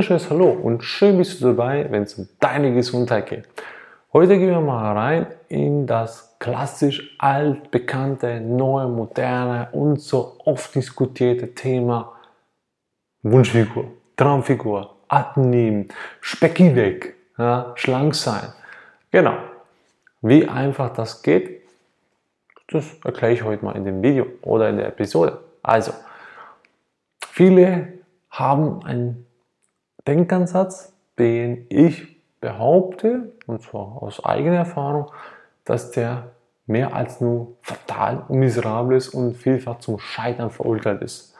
wunderschönes Hallo und schön bist du dabei, wenn es um deine Gesundheit geht. Heute gehen wir mal rein in das klassisch altbekannte, neue, moderne und so oft diskutierte Thema Wunschfigur, Traumfigur, abnehmen, Specki weg, ja, schlank sein. Genau. Wie einfach das geht, das erkläre ich heute mal in dem Video oder in der Episode. Also, viele haben einen Denkansatz, den ich behaupte, und zwar aus eigener Erfahrung, dass der mehr als nur fatal und miserabel ist und vielfach zum Scheitern verurteilt ist.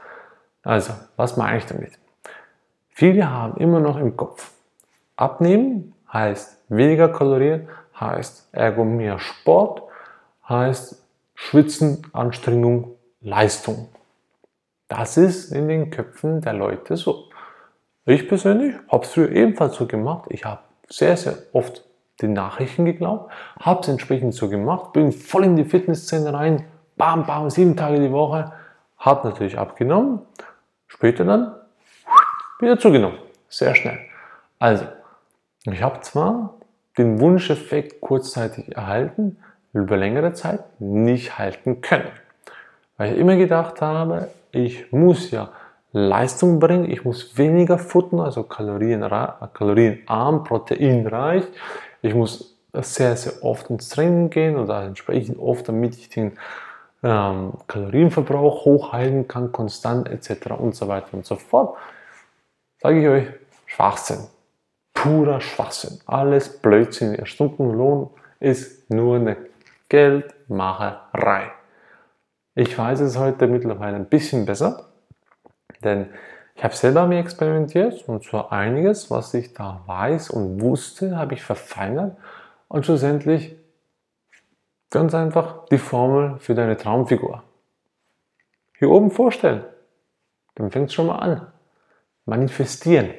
Also, was meine ich damit? Viele haben immer noch im Kopf, abnehmen heißt weniger Kalorien, heißt ergo mehr Sport, heißt Schwitzen, Anstrengung, Leistung. Das ist in den Köpfen der Leute so. Ich persönlich habe es früher ebenfalls so gemacht. Ich habe sehr, sehr oft den Nachrichten geglaubt, habe es entsprechend so gemacht, bin voll in die Fitnessszene rein, bam, bam, sieben Tage die Woche, habe natürlich abgenommen, später dann wieder zugenommen, sehr schnell. Also, ich habe zwar den Wunscheffekt kurzzeitig erhalten, über längere Zeit nicht halten können, weil ich immer gedacht habe, ich muss ja Leistung bringen, ich muss weniger futtern, also kalorienarm, proteinreich. Ich muss sehr, sehr oft ins Training gehen oder entsprechend oft, damit ich den ähm, Kalorienverbrauch hochhalten kann, konstant etc. und so weiter und so fort. Sage ich euch, Schwachsinn. Purer Schwachsinn. Alles Blödsinn. Ihr Stundenlohn ist nur eine Geldmacherei. Ich weiß es heute mittlerweile ein bisschen besser. Denn ich habe selber mir experimentiert und zwar einiges, was ich da weiß und wusste, habe ich verfeinert und schlussendlich ganz einfach die Formel für deine Traumfigur. Hier oben vorstellen. Dann fängt es schon mal an. Manifestieren.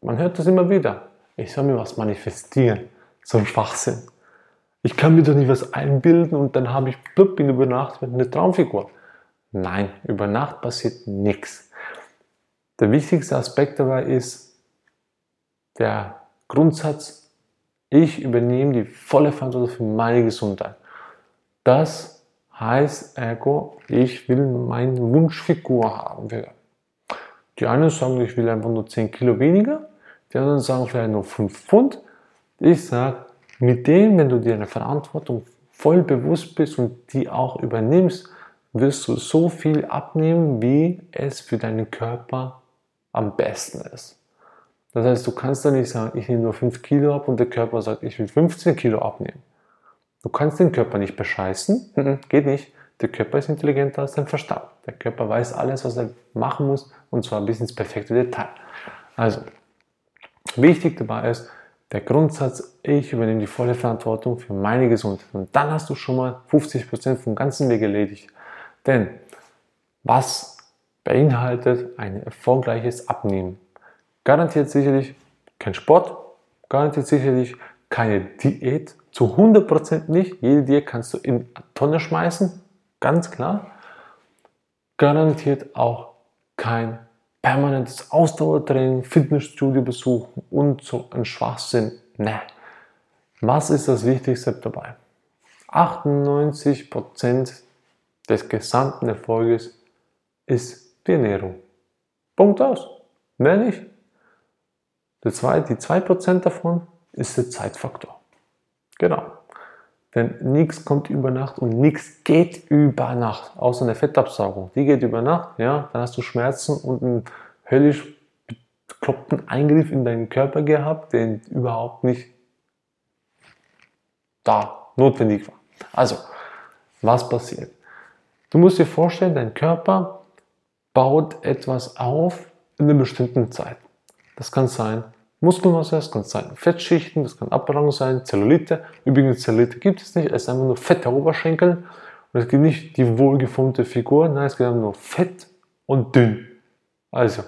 Man hört das immer wieder. Ich soll mir was manifestieren. So ein Schwachsinn. Ich kann mir doch nicht was einbilden und dann habe ich blub in über Nacht eine Traumfigur. Nein, über Nacht passiert nichts. Der wichtigste Aspekt dabei ist der Grundsatz, ich übernehme die volle Verantwortung für meine Gesundheit. Das heißt ergo, ich will meine Wunschfigur haben. Die einen sagen, ich will einfach nur 10 Kilo weniger, die anderen sagen vielleicht nur 5 Pfund. Ich sage, mit dem, wenn du dir eine Verantwortung voll bewusst bist und die auch übernimmst, wirst du so viel abnehmen, wie es für deinen Körper am besten ist. Das heißt, du kannst da nicht sagen, ich nehme nur 5 Kilo ab und der Körper sagt, ich will 15 Kilo abnehmen. Du kannst den Körper nicht bescheißen, mhm, geht nicht. Der Körper ist intelligenter als dein Verstand. Der Körper weiß alles, was er machen muss und zwar bis ins perfekte Detail. Also, wichtig dabei ist, der Grundsatz, ich übernehme die volle Verantwortung für meine Gesundheit. Und dann hast du schon mal 50% vom ganzen Weg erledigt. Denn was beinhaltet ein erfolgreiches Abnehmen? Garantiert sicherlich kein Sport, garantiert sicherlich keine Diät, zu 100% nicht. Jede Diät kannst du in Tonne schmeißen, ganz klar. Garantiert auch kein permanentes Ausdauertraining, Fitnessstudio besuchen und so ein Schwachsinn. Ne. Was ist das Wichtigste dabei? 98% des gesamten Erfolges ist die Ernährung. Punkt aus. Mehr nicht. Die 2% davon ist der Zeitfaktor. Genau. Denn nichts kommt über Nacht und nichts geht über Nacht, außer eine Fettabsaugung. Die geht über Nacht, ja, dann hast du Schmerzen und einen höllisch bekloppten Eingriff in deinen Körper gehabt, der überhaupt nicht da notwendig war. Also, was passiert? Du musst dir vorstellen, dein Körper baut etwas auf in einer bestimmten Zeit. Das kann sein Muskelmasse, das kann sein Fettschichten, das kann Abbauen sein, Zellulite. Übrigens, Zellulite gibt es nicht, es ist einfach nur fette Oberschenkel. Und es gibt nicht die wohlgeformte Figur, nein, es gibt einfach nur fett und dünn. Also,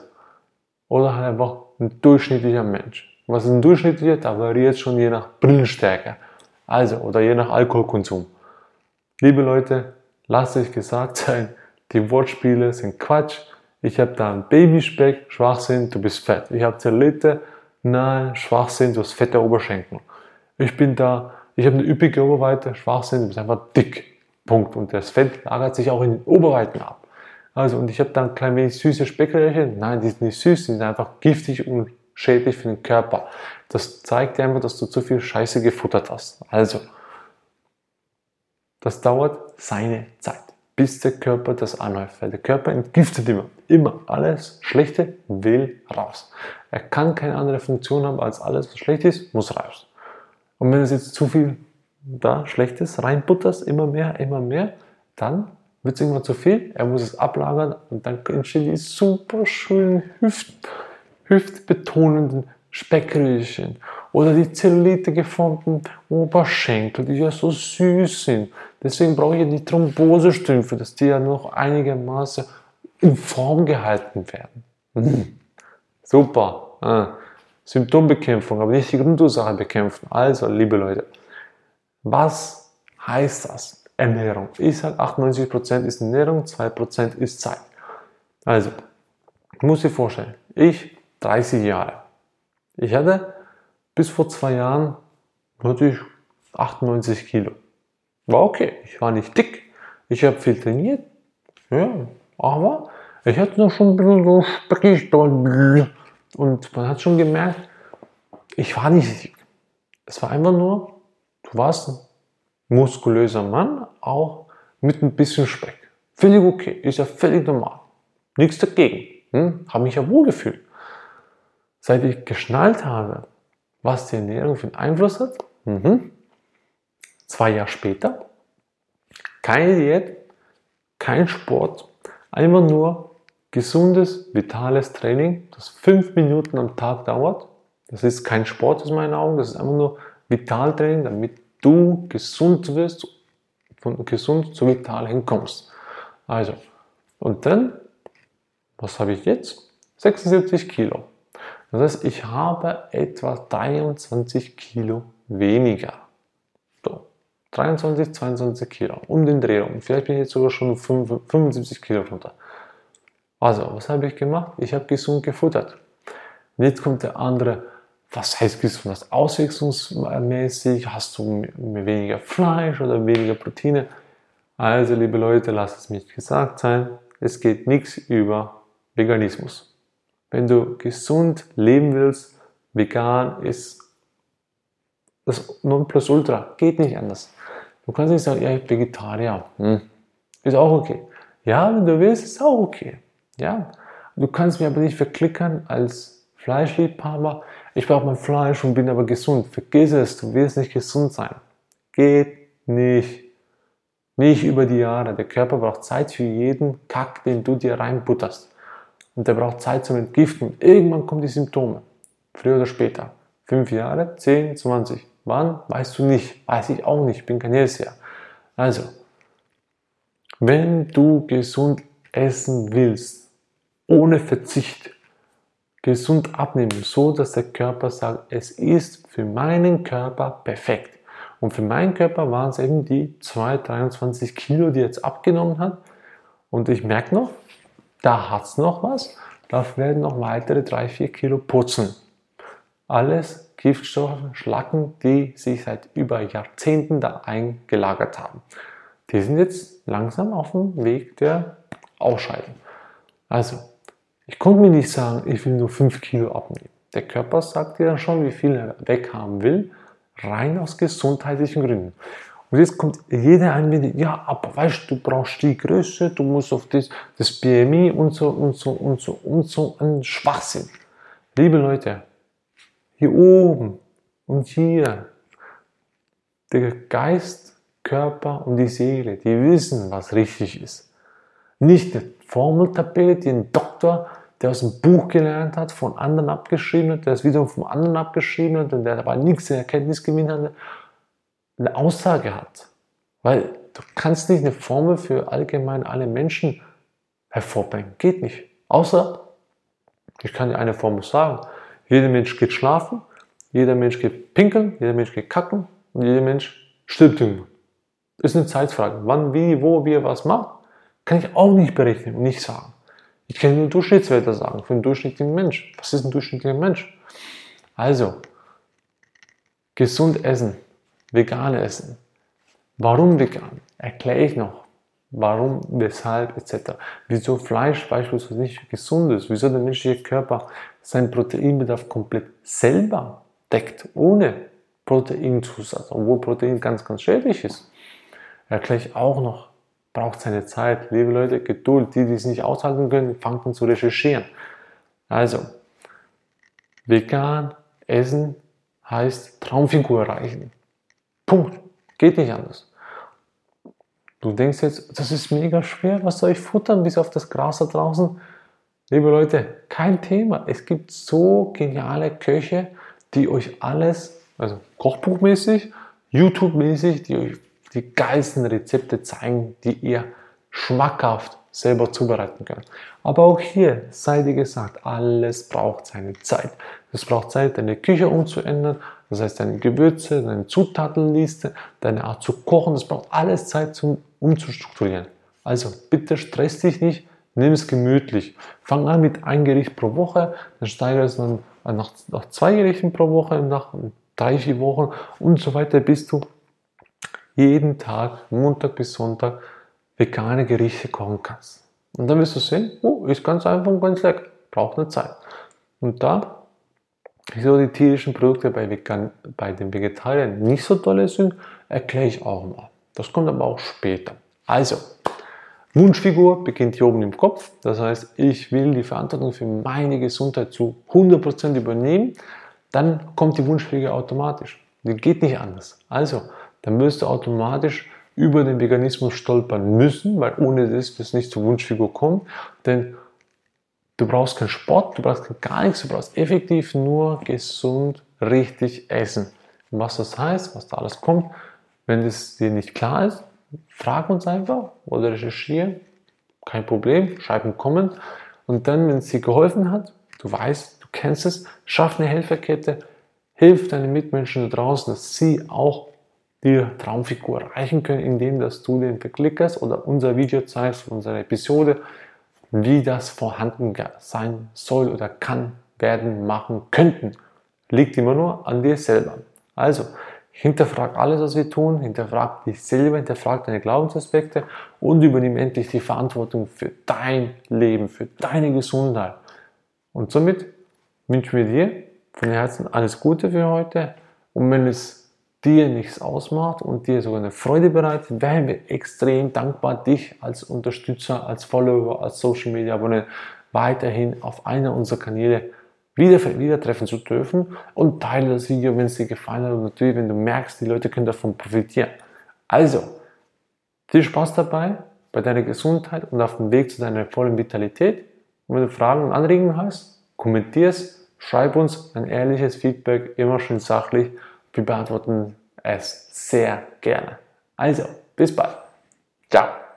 oder halt einfach ein durchschnittlicher Mensch. Was ist ein durchschnittlicher? Da variiert schon je nach Brillenstärke. Also, oder je nach Alkoholkonsum. Liebe Leute, lasst euch gesagt sein, die Wortspiele sind Quatsch. Ich habe da einen Babyspeck, Schwachsinn, du bist fett. Ich habe Zellulite, nein, Schwachsinn, du hast fette Oberschenkel. Ich bin da, ich habe eine üppige Oberweite, Schwachsinn, du bist einfach dick. Punkt. Und das Fett lagert sich auch in den Oberweiten ab. Also, und ich habe da ein klein wenig süße Speckröhrchen. Nein, die sind nicht süß, die sind einfach giftig und schädlich für den Körper. Das zeigt dir einfach, dass du zu viel Scheiße gefuttert hast. Also, das dauert seine Zeit, bis der Körper das anhäuft. Weil der Körper entgiftet immer. Immer. Alles Schlechte will raus. Er kann keine andere Funktion haben, als alles, was schlecht ist, muss raus. Und wenn es jetzt zu viel da Schlechtes reinbutterst, immer mehr, immer mehr, dann wird es irgendwann zu viel. Er muss es ablagern und dann entstehen die super schönen Hüft, hüftbetonenden Speckröllchen oder die Zellulite geformten Oberschenkel, die ja so süß sind. Deswegen brauche ich ja die Thrombosestümpfe, dass die ja noch einigermaßen in Form gehalten werden. Mhm. Super. Ah. Symptombekämpfung, aber nicht die Grundursache bekämpfen. Also, liebe Leute, was heißt das? Ernährung. Ich sage, 98% ist Ernährung, 2% ist Zeit. Also, ich muss dir vorstellen, ich 30 Jahre. Ich hatte bis vor zwei Jahren hatte ich 98 Kilo. War okay, ich war nicht dick, ich habe viel trainiert, ja, aber ich hatte noch schon ein bisschen so speckig und man hat schon gemerkt, ich war nicht dick. Es war einfach nur, du warst ein muskulöser Mann, auch mit ein bisschen Speck. Völlig okay, ist ja völlig normal. Nichts dagegen. Hm? Habe mich ja wohl gefühlt. Seit ich geschnallt habe, was die Ernährung für einen Einfluss hat, mhm. zwei Jahre später, keine Diät, kein Sport, einfach nur gesundes, vitales Training, das fünf Minuten am Tag dauert. Das ist kein Sport aus meinen Augen, das ist einfach nur Vitaltraining, damit du gesund wirst, von gesund zu vital hinkommst. Also, und dann, was habe ich jetzt? 76 Kilo. Das heißt, ich habe etwa 23 Kilo weniger. So, 23, 22 Kilo um den Dreh rum. Vielleicht bin ich jetzt sogar schon 75 Kilo runter. Also, was habe ich gemacht? Ich habe gesund gefuttert. Und jetzt kommt der andere was heißt gesund? Was auswechslungsmäßig? Hast du weniger Fleisch oder weniger Proteine? Also, liebe Leute, lasst es mich gesagt sein, es geht nichts über Veganismus. Wenn du gesund leben willst, vegan ist das Nonplusultra, geht nicht anders. Du kannst nicht sagen, ja, ich bin Vegetarier. Hm. Ist auch okay. Ja, wenn du willst, ist auch okay. Ja. Du kannst mir aber nicht verklickern als Fleischliebhaber, ich brauche mein Fleisch und bin aber gesund. Vergiss es, du wirst nicht gesund sein. Geht nicht. Nicht über die Jahre. Der Körper braucht Zeit für jeden Kack, den du dir reinbutterst. Und der braucht Zeit zum Entgiften. Irgendwann kommen die Symptome. Früher oder später. Fünf Jahre, zehn, zwanzig. Wann? Weißt du nicht. Weiß ich auch nicht. Bin kein Hellseher. Also, wenn du gesund essen willst, ohne Verzicht, gesund abnehmen, so dass der Körper sagt, es ist für meinen Körper perfekt. Und für meinen Körper waren es eben die 2, 23 Kilo, die jetzt abgenommen hat. Und ich merke noch, da hat es noch was. Da werden noch weitere 3, 4 Kilo putzen. Alles Giftstoffe, Schlacken, die sich seit über Jahrzehnten da eingelagert haben. Die sind jetzt langsam auf dem Weg der Ausscheidung. Also, ich konnte mir nicht sagen, ich will nur 5 Kilo abnehmen. Der Körper sagt dir dann schon, wie viel er weghaben will, rein aus gesundheitlichen Gründen. Und jetzt kommt jeder Einwendung, ja, aber weißt du, brauchst die Größe, du musst auf das, das BMI und so und so und so und so ein Schwachsinn. Liebe Leute, hier oben und hier, der Geist, Körper und die Seele, die wissen, was richtig ist. Nicht eine Formeltabelle, die ein Doktor der aus dem Buch gelernt hat, von anderen abgeschrieben hat, der es wiederum vom anderen abgeschrieben hat und der dabei nichts in Erkenntnis gewinnt hat, eine Aussage hat. Weil du kannst nicht eine Formel für allgemein alle Menschen hervorbringen. Geht nicht. Außer, ich kann dir eine Formel sagen. Jeder Mensch geht schlafen, jeder Mensch geht pinkeln, jeder Mensch geht kacken und jeder Mensch stirbt irgendwann. Ist eine Zeitfrage. Wann, wie, wo, wie er was macht, kann ich auch nicht berechnen und nicht sagen. Ich kann nur Durchschnittswerte sagen für einen durchschnittlichen Mensch. Was ist ein durchschnittlicher Mensch? Also, gesund essen, vegan essen. Warum vegan? Erkläre ich noch. Warum, weshalb, etc. Wieso Fleisch beispielsweise nicht gesund ist, wieso der menschliche Körper seinen Proteinbedarf komplett selber deckt, ohne Proteinzusatz, obwohl Protein ganz, ganz schädlich ist. Erkläre ich auch noch. Braucht seine Zeit. Liebe Leute, Geduld. Die, die es nicht aushalten können, fangen an zu recherchieren. Also, vegan essen heißt Traumfigur erreichen. Punkt. Geht nicht anders. Du denkst jetzt, das ist mega schwer, was soll ich futtern bis auf das Gras da draußen? Liebe Leute, kein Thema. Es gibt so geniale Köche, die euch alles, also kochbuchmäßig, YouTube-mäßig, die euch die geilsten Rezepte zeigen, die ihr schmackhaft selber zubereiten könnt. Aber auch hier sei dir gesagt, alles braucht seine Zeit. Es braucht Zeit, deine Küche umzuändern, das heißt deine Gewürze, deine Zutatenliste, deine Art zu kochen, das braucht alles Zeit zum umzustrukturieren. Also bitte stress dich nicht, nimm es gemütlich. Fang an mit ein Gericht pro Woche, dann steigere es dann nach, nach zwei Gerichten pro Woche, nach drei, vier Wochen und so weiter, bis du jeden Tag, Montag bis Sonntag, vegane Gerichte kochen kannst. Und dann wirst du sehen, oh, ist ganz einfach und ganz lecker, braucht eine Zeit. Und da, wieso die tierischen Produkte bei, Vegan, bei den Vegetariern nicht so toll sind, erkläre ich auch mal. Das kommt aber auch später. Also, Wunschfigur beginnt hier oben im Kopf. Das heißt, ich will die Verantwortung für meine Gesundheit zu 100% übernehmen. Dann kommt die Wunschfigur automatisch. Die geht nicht anders. Also, dann wirst du automatisch über den Veganismus stolpern müssen, weil ohne das wird es nicht zur Wunschfigur kommen. Denn du brauchst keinen Sport, du brauchst gar nichts, du brauchst effektiv nur gesund, richtig essen. Und was das heißt, was da alles kommt, wenn es dir nicht klar ist, frag uns einfach oder recherchiere. Kein Problem, schreib einen Comment. Und dann, wenn es dir geholfen hat, du weißt, du kennst es, schaff eine Helferkette, hilf deinen Mitmenschen da draußen, dass sie auch die Traumfigur erreichen können, indem dass du den verklickerst oder unser Video zeigst, unsere Episode, wie das vorhanden sein soll oder kann, werden, machen, könnten. Liegt immer nur an dir selber. Also, hinterfrag alles, was wir tun, hinterfrag dich selber, hinterfrag deine Glaubensaspekte und übernimm endlich die Verantwortung für dein Leben, für deine Gesundheit. Und somit wünschen wir dir von Herzen alles Gute für heute. Und wenn es dir nichts ausmacht und dir sogar eine Freude bereitet, wären wir extrem dankbar, dich als Unterstützer, als Follower, als Social Media Abonnent weiterhin auf einer unserer Kanäle wieder, wieder treffen zu dürfen und teile das Video, wenn es dir gefallen hat und natürlich, wenn du merkst, die Leute können davon profitieren. Also, viel Spaß dabei bei deiner Gesundheit und auf dem Weg zu deiner vollen Vitalität. Und wenn du Fragen und Anregungen hast, kommentier es, schreib uns ein ehrliches Feedback, immer schön sachlich wir beantworten es sehr gerne. Also, bis bald. Ciao.